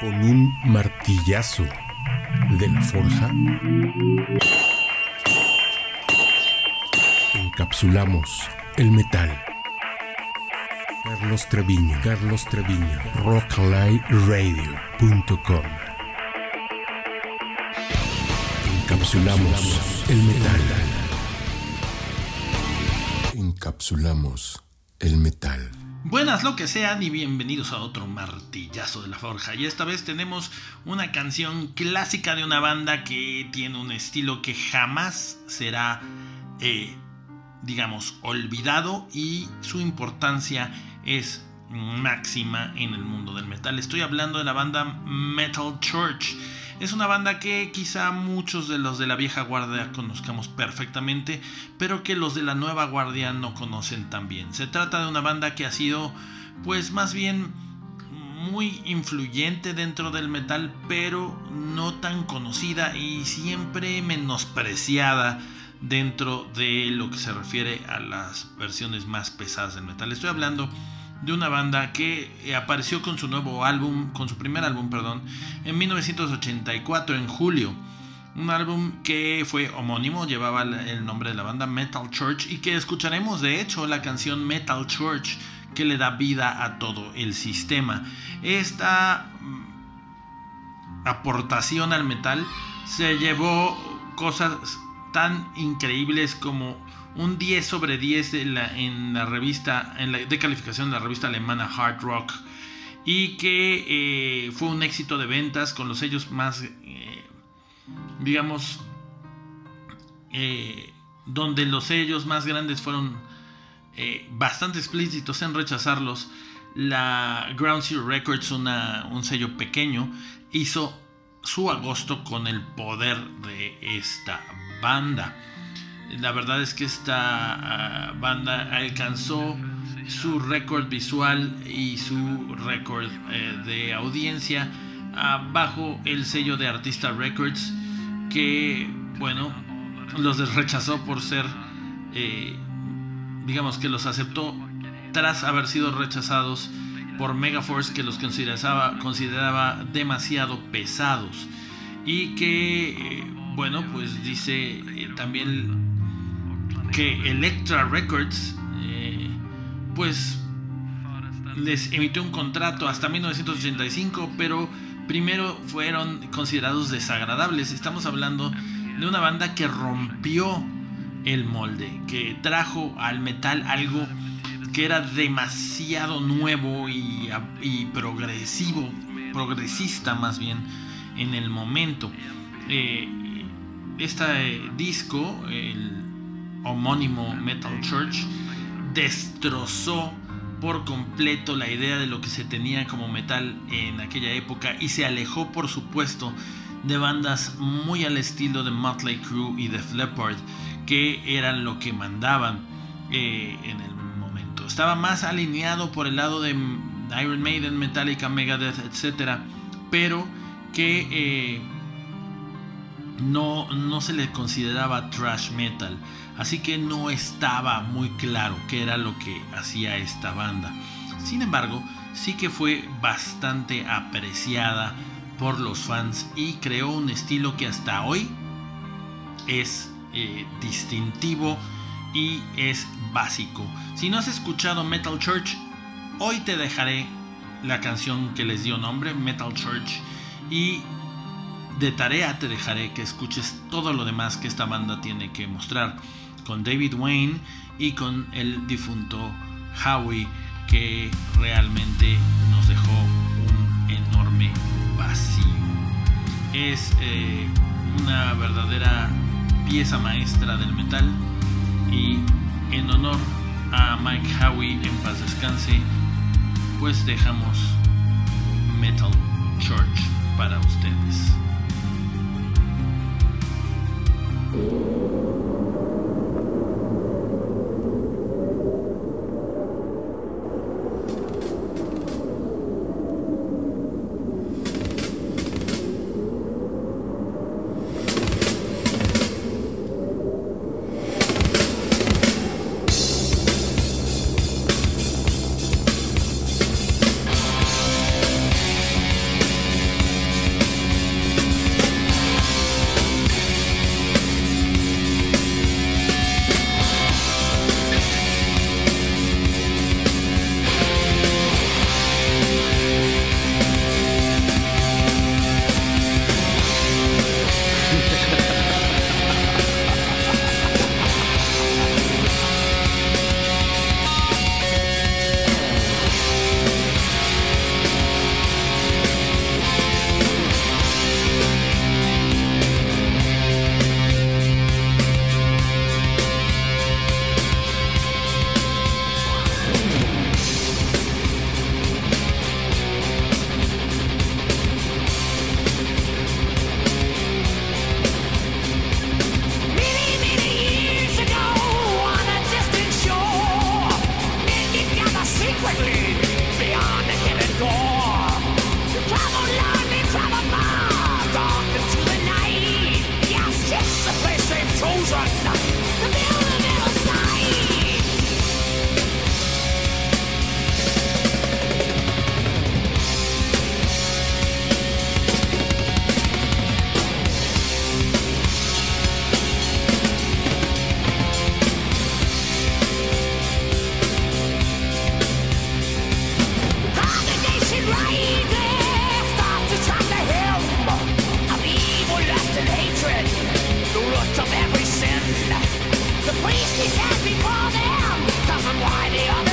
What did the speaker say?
Con un martillazo de la forja, encapsulamos el metal. Carlos Treviño, Carlos Treviño, rocklightradio.com. Encapsulamos el metal. Encapsulamos el metal. Buenas lo que sean y bienvenidos a otro martillazo de la forja. Y esta vez tenemos una canción clásica de una banda que tiene un estilo que jamás será, eh, digamos, olvidado y su importancia es máxima en el mundo del metal. Estoy hablando de la banda Metal Church. Es una banda que quizá muchos de los de la vieja guardia conozcamos perfectamente, pero que los de la nueva guardia no conocen tan bien. Se trata de una banda que ha sido, pues más bien, muy influyente dentro del metal, pero no tan conocida y siempre menospreciada dentro de lo que se refiere a las versiones más pesadas del metal. Estoy hablando de una banda que eh, apareció con su nuevo álbum, con su primer álbum, perdón, en 1984, en julio. Un álbum que fue homónimo, llevaba el nombre de la banda Metal Church y que escucharemos de hecho la canción Metal Church que le da vida a todo el sistema. Esta mm, aportación al metal se llevó cosas tan increíbles como un 10 sobre 10 en la, revista, de calificación de la revista alemana Hard Rock y que eh, fue un éxito de ventas con los sellos más, eh, digamos, eh, donde los sellos más grandes fueron bastante explícitos en rechazarlos. La Ground Zero Records, un sello pequeño, hizo su agosto con el poder de esta banda. La verdad es que esta ah, banda alcanzó su récord visual y su récord eh, de audiencia bajo el sello de Artista Records que, bueno, los rechazó por ser, eh, digamos que los aceptó tras haber sido rechazados por Megaforce que los consideraba, consideraba demasiado pesados. Y que, eh, bueno, pues dice también que Electra Records eh, pues les emitió un contrato hasta 1985, pero primero fueron considerados desagradables. Estamos hablando de una banda que rompió el molde, que trajo al metal algo que era demasiado nuevo y, progresivo, progresista más bien en el momento. Eh, este disco, el homónimo Metal Church, destrozó por completo la idea de lo que se tenía como metal en aquella época y se alejó por supuesto de bandas muy al estilo de Motley Crue y The Leppard que eran lo que mandaban eh, en el momento. Estaba más alineado por el lado de Iron Maiden, Metallica, Megadeth, etc. Pero que eh, no, no se le consideraba trash metal. Así que no estaba muy claro qué era lo que hacía esta banda. Sin embargo, sí que fue bastante apreciada por los fans y creó un estilo que hasta hoy es eh, distintivo y es básico. Si no has escuchado Metal Church, hoy te dejaré la canción que les dio nombre, Metal Church, y de tarea te dejaré que escuches todo lo demás que esta banda tiene que mostrar con David Wayne y con el difunto Howie que realmente nos dejó un enorme vacío. Es eh, una verdadera pieza maestra del metal y en honor a Mike Howie en paz descanse, pues dejamos Metal Church para ustedes. The priest is happy for them. Doesn't why the other.